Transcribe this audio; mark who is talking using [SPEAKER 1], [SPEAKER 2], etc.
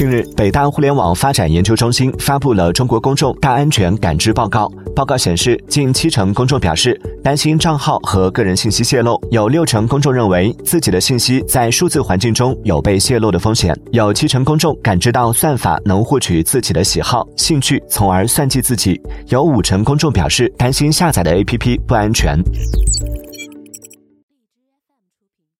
[SPEAKER 1] 近日北大互联网发展研究中心发布了中国公众大安全感知报告。报告显示近七成公众表示担心账号和个人信息泄露有六成公众认为自己的信息在数字环境中有被泄露的风险。有七成公众感知到算法能获取自己的喜好兴趣从而算计自己有五成公众表示担心下载的 app 不安全。